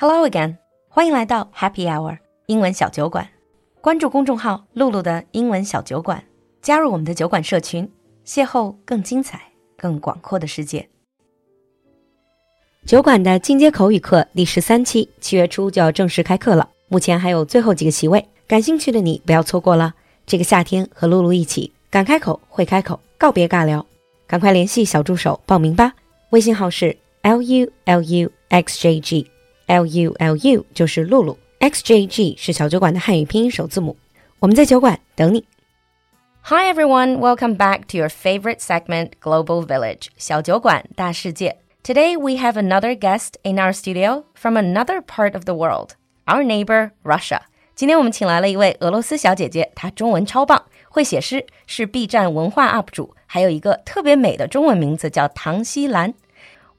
Hello again，欢迎来到 Happy Hour 英文小酒馆。关注公众号“露露的英文小酒馆”，加入我们的酒馆社群，邂逅更精彩、更广阔的世界。酒馆的进阶口语课第十三期，七月初就要正式开课了，目前还有最后几个席位，感兴趣的你不要错过了。这个夏天和露露一起，敢开口会开口，告别尬聊，赶快联系小助手报名吧。微信号是 l u l u x j g。L U L U 就是露露，X J G 是小酒馆的汉语拼音首字母。我们在酒馆等你。Hi everyone, welcome back to your favorite segment, Global Village 小酒馆大世界。Today we have another guest in our studio from another part of the world, our neighbor Russia. 今天我们请来了一位俄罗斯小姐姐，她中文超棒，会写诗，是 B 站文化 UP 主，还有一个特别美的中文名字叫唐西兰。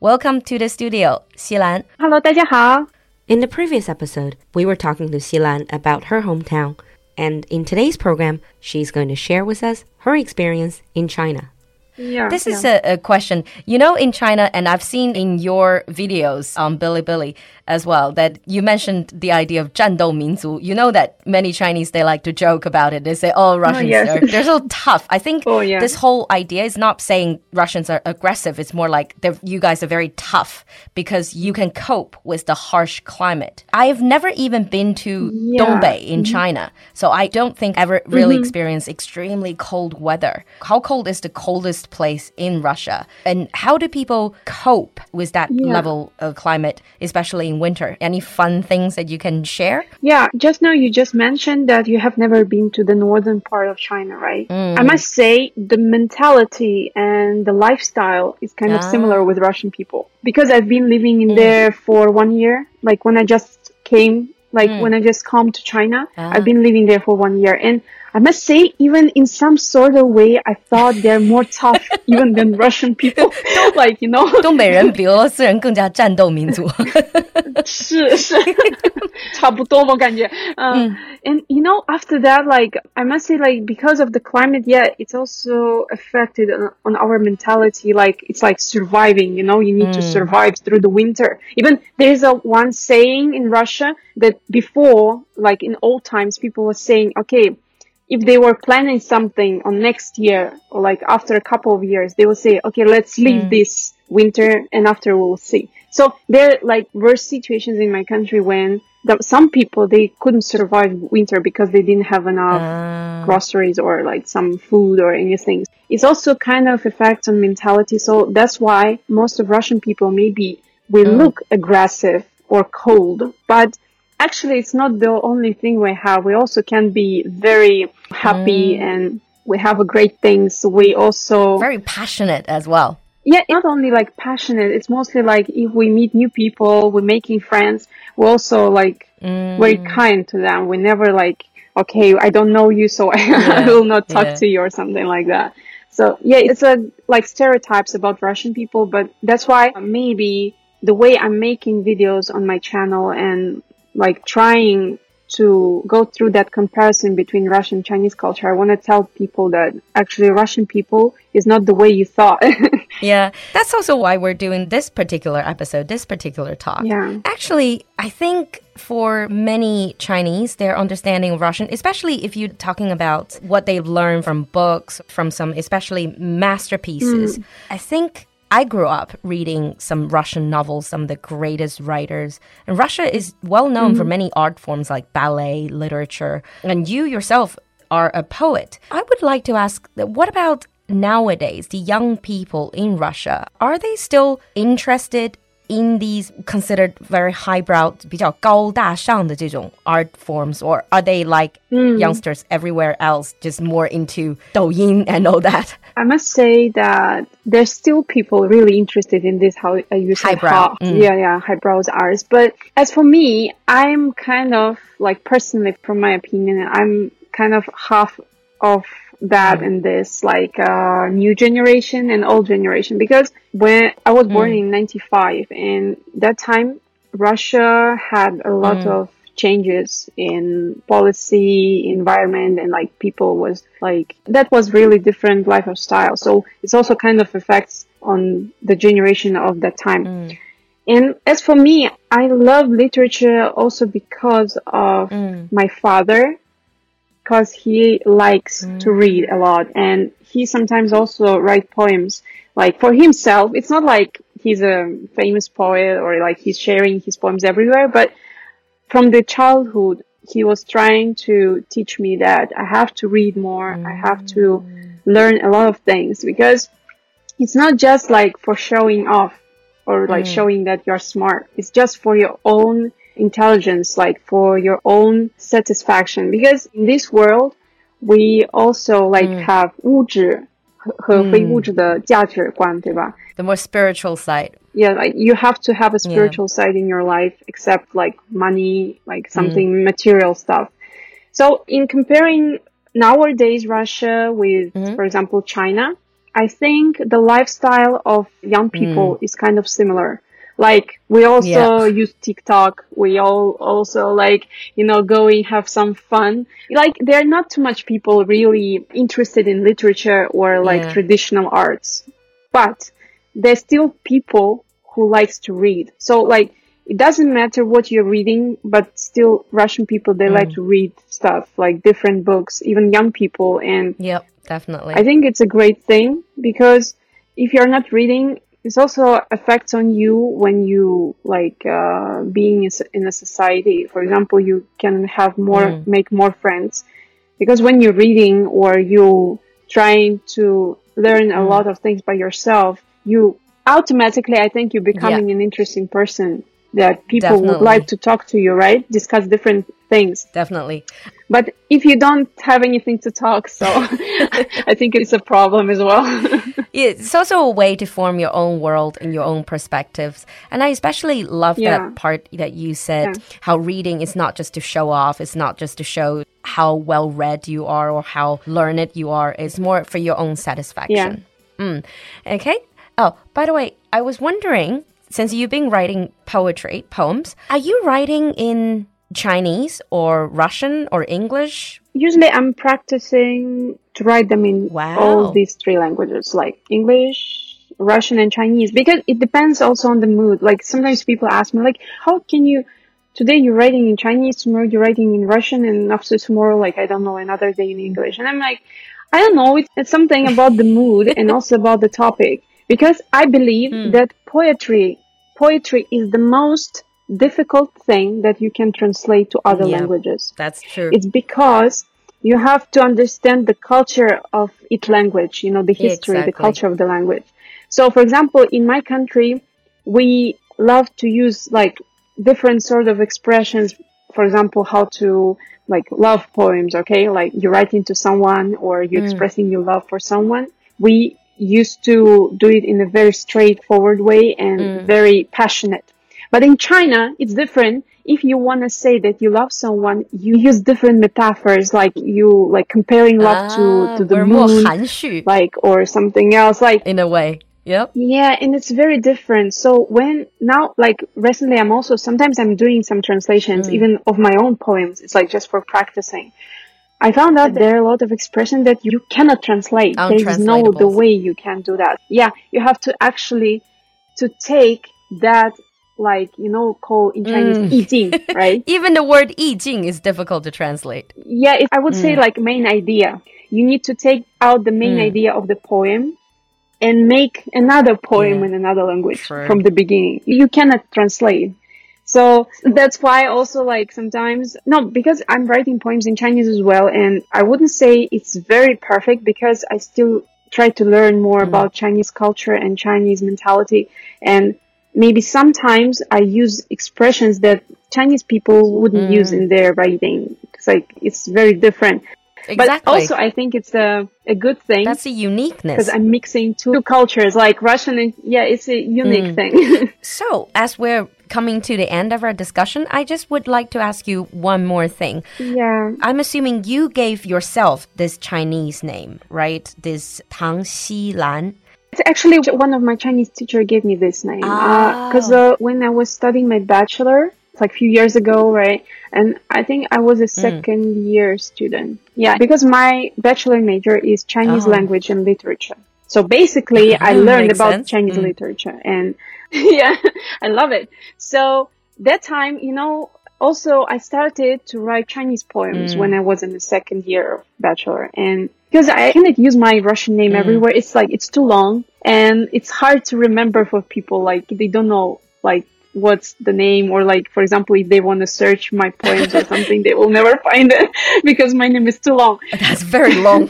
Welcome to the studio, Xilan. Hello, 大家好. In the previous episode, we were talking to Xilan about her hometown, and in today's program, she's going to share with us her experience in China. Yeah, this is yeah. a, a, question. You know, in China, and I've seen in your videos on Bilibili as well that you mentioned the idea of 战斗民族. You know that many Chinese they like to joke about it. They say, "Oh, Russians, oh, yes. are, they're so tough." I think oh, yeah. this whole idea is not saying Russians are aggressive. It's more like you guys are very tough because you can cope with the harsh climate. I've never even been to yeah. Dongbei in mm -hmm. China, so I don't think I ever really mm -hmm. experienced extremely cold weather. How cold is the coldest place in Russia? And how do people cope with that yeah. level of climate, especially in winter? Any fun things that you can share? Yeah, just now you just mentioned that you have never been to the northern part of China, right? Mm. I must say the mentality and the lifestyle is kind of Ah. similar with Russian people because I've been living in Mm. there for one year. Like when I just came, like Mm. when I just come to China, Ah. I've been living there for one year and I must say, even in some sort of way, I thought they're more tough even than Russian people. like, you know. 东北人比俄罗斯人更加战斗民族。是是，差不多我感觉。嗯、uh,，and you know after that, like I must say, like because of the climate, yeah, it's also affected on, on our mentality. Like it's like surviving. You know, you need to survive through the winter. Even there is a one saying in Russia that before, like in old times, people were saying, okay if they were planning something on next year or like after a couple of years, they will say, okay, let's leave Mm. this winter and after we'll see. So there like were situations in my country when the, some people, they couldn't survive winter because they didn't have enough Ah. groceries or like some food or anything. It's also kind of affects on mentality. So that's why most of Russian people maybe we Mm. look aggressive or cold, but actually it's not the only thing we have. We also can be very happy mm. and we have a great things. We also Very passionate as well. yeah, not only like passionate. It's mostly like if we meet new people, we're making friends. We're also like very mm. kind to them. We never like okay, I don't know you, so I, I will not talk yeah. to you or something like that. So yeah, it's a like stereotypes about Russian people, but that's why maybe the way I'm making videos on my channel and like trying to go through that comparison between Russian and Chinese culture, I want to tell people that actually Russian people is not the way you thought. Yeah, that's also why we're doing this particular episode, this particular talk. Yeah. Actually, I think for many Chinese, their understanding of Russian, especially if you're talking about what they've learned from books, from some especially masterpieces, mm. I think I grew up reading some Russian novels, some of the greatest writers. And Russia is well known for mm-hmm. many art forms like ballet, literature. And you yourself are a poet. I would like to ask what about nowadays, the young people in Russia, are they still interested in these considered very highbrow, 比较高大上的这种 art forms, or are they like youngsters everywhere else, just more into Douyin and all that? I must say that there's still people really interested in this how uh, you said Highbrow. how- yeah yeah highbrows arts but as for me i'm kind of like personally from my opinion i'm kind of half of that and this like uh, new generation and old generation because when i was born in 95 and that time russia had a lot of changes in policy, environment, and like people was like that was really different lifestyle. So it's also kind of affects on the generation of that time. And as for me, I love literature also because of Mm. my father, because he likes Mm. to read a lot and he sometimes also write poems like for himself. It's not like he's a famous poet or like he's sharing his poems everywhere, but from the childhood, he was trying to teach me that I have to read more. I have to learn a lot of things because it's not just like for showing off or like showing that you're smart. It's just for your own intelligence, like for your own satisfaction. Because in this world, we also like have 物质和和非物质的价值观，对吧？ The more spiritual side. yeah, like you have to have a spiritual side in your life, except like money, like something material stuff. So in comparing nowadays Russia with, for example, China, I think the lifestyle of young people is kind of similar. Like we also Yeah. use TikTok. We all also like, you know, go and have some fun. Like there are not too much people really interested in literature or like Yeah. traditional arts, but there's still people who likes to read. So like it doesn't matter what you're reading, but still Russian people they like mm. to read stuff like different books, even young people and Yep, definitely. I think it's a great thing because if you're not reading, it also affects on you when you like uh, being in a society. For example, you can have more, make more friends because when you're reading or you trying to learn a lot of things by yourself, you automatically, I think, you're becoming an interesting person that people would like to talk to you, right? Discuss different things. definitely. But if you don't have anything to talk, so I think it's a problem as well. Yeah, It's also a way to form your own world and your own perspectives. And I especially love Yeah. that part that you said Yeah. how reading is not just to show off, it's not just to show how well read you are or how learned you are. It's more for your own satisfaction. Mm. Okay. Oh, by the way, I was wondering since you've been writing poetry, poems, are you writing in Chinese or Russian or English? Usually I'm practicing to write them in Wow. all these three languages, like English, Russian, and Chinese, because it depends also on the mood. Like sometimes people ask me, like, how can you, today you're writing in Chinese, tomorrow you're writing in Russian, and after tomorrow, like, I don't know, another day in English. And I'm like, I don't know, it's, it's something about the mood and also about the topic. Because I believe hmm. that poetry, poetry is the most difficult thing that you can translate to other Yeah. languages. That's true. It's because you have to understand the culture of each language, you know, the history, Exactly. the culture of the language. So, for example, in my country, we love to use like different sort of expressions. For example, how to like love poems, okay? Like you're writing to someone or you're mm. expressing your love for someone. We used to do it in a very straightforward way and mm. very passionate. But in China, it's different. If you want to say that you love someone, you use different metaphors, like you like comparing love Ah, to to the moon, like or something else. Like in a way. Yep. yeah, and it's very different. So when now, like recently, I'm also sometimes I'm doing some translations, Mm. even of my own poems. It's like just for practicing. I found out there are a lot of expressions that you cannot translate. There is no the way you can do that. Yeah, you have to actually to take that like you know call in Chinese Mm. 意境, right? Even the word 意境 is difficult to translate. Yeah, it, I would say Mm. like main idea. You need to take out the main idea of the poem and make another poem Yeah. in another language True. from the beginning. You cannot translate. So that's why also like sometimes, no, because I'm writing poems in Chinese as well. And I wouldn't say it's very perfect because I still try to learn more about Chinese culture and Chinese mentality. And maybe sometimes I use expressions that Chinese people wouldn't mm. use in their writing. It's like, it's very different. Exactly. But also I think it's a, a good thing That's the uniqueness. because I'm mixing two cultures like Russian and yeah, it's a unique mm. thing. So, as we're coming to the end of our discussion, I just would like to ask you one more thing. yeah. I'm assuming you gave yourself this Chinese name, right? This Tang Xilan. It's actually one of my Chinese teacher gave me this name Ah. because uh, when I was studying my bachelor, like a few years ago, right? And I think I was a Hmm. second year student. Yeah, because my bachelor major is Chinese Oh. language and literature. So basically, I learned about sense. Chinese Mm. literature, and yeah, I love it. So that time, you know, also I started to write Chinese poems mm. when I was in the second year of bachelor and because I cannot use my Russian name mm. everywhere. It's like, it's too long and it's hard to remember for people. Like they don't know like what's the name or like, for example, if they want to search my poems or something, they will never find it because my name is too long. That's very long.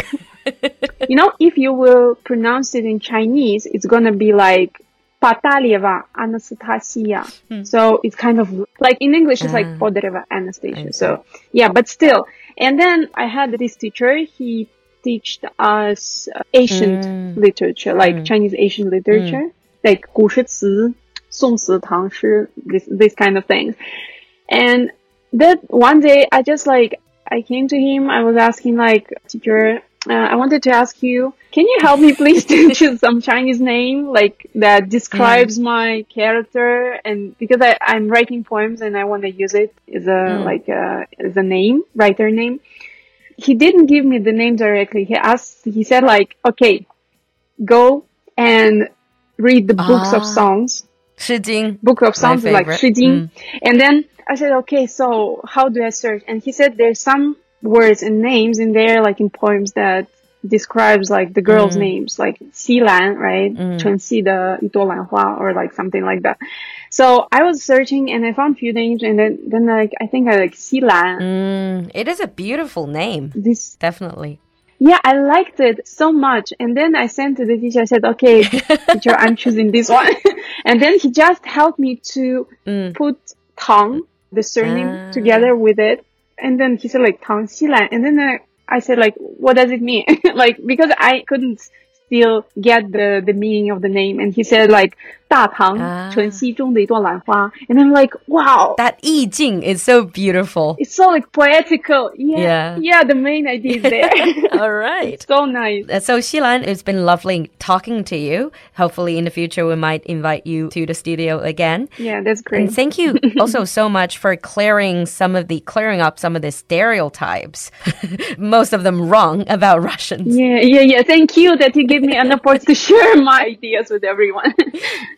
you know, if you will pronounce it in Chinese, it's gonna be like Patalieva Anastasia. Hmm. So it's kind of like in English, it's uh, like ah. Podreva Anastasia. So yeah, but still. And then I had this teacher. He taught us uh, ancient mm. literature, like mm. Chinese Asian literature, mm. like 古诗词、宋词、唐诗, this this kind of things. And that one day, I just like I came to him. I was asking like, teacher, uh, I wanted to ask you, can you help me please to choose some Chinese name like that describes mm. my character? And because I, am writing poems and I want to use it as a mm. like a, as a name, writer name. He didn't give me the name directly. He asked, he said like, okay, go and read the ah. books of ah. songs. Shijing. Book of songs like Shijing. Mm. And then I said, okay, so how do I search? And he said, there's some words and names in there, like in poems that describes like the girls' mm. names, like Xilan, right? Mm. or like something like that. So I was searching and I found few names and then, then like, I think I like Xilan. Mm, it is a beautiful name. This definitely. Yeah, I liked it so much. And then I sent to the teacher, I said, okay, teacher, I'm choosing this one. and then he just helped me to mm. put Tang, the surname, ah. together with it and then he said like Tang Xilan, and then I, I said like, what does it mean? like because I couldn't still get the the meaning of the name, and he said like and I'm like, wow, that 意境 is so beautiful. It's so like poetical. Yeah, yeah, yeah the main idea is there. All right, so nice. Uh, so Xilan, it's been lovely talking to you. Hopefully, in the future, we might invite you to the studio again. Yeah, that's great. And thank you also so much for clearing some of the clearing up some of the stereotypes, most of them wrong about Russians. Yeah, yeah, yeah. Thank you that you gave me an opportunity to share my ideas with everyone.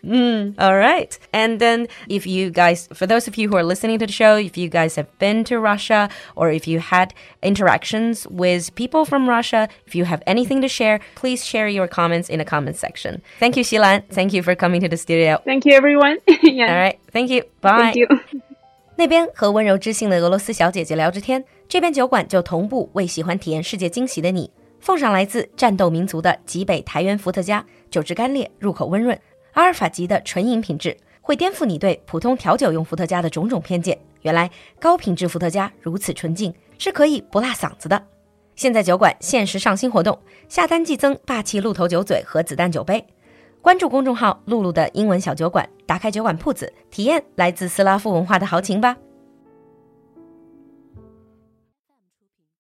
Mm, all right. And then, if you guys, for those of you who are listening to the show, if you guys have been to Russia or if you had interactions with people from Russia, if you have anything to share, please share your comments in the comments section. Thank you, Xilan. Thank you for coming to the studio. Thank you, everyone. yeah. All right. Thank you. Bye. Thank you. 那边和温柔知性的俄罗斯小姐姐聊着天，这边酒馆就同步为喜欢体验世界惊喜的你奉上来自战斗民族的极北台湾伏特加，酒质干烈，入口温润。 阿尔法级的纯银品质会颠覆你对普通调酒用伏特加的种种偏见。原来高品质伏特加如此纯净，是可以不辣嗓子的。现在酒馆限时上新活动，下单即赠霸气鹿头酒嘴和子弹酒杯。关注公众号“露露的英文小酒馆”，打开酒馆铺子，体验来自斯拉夫文化的豪情吧。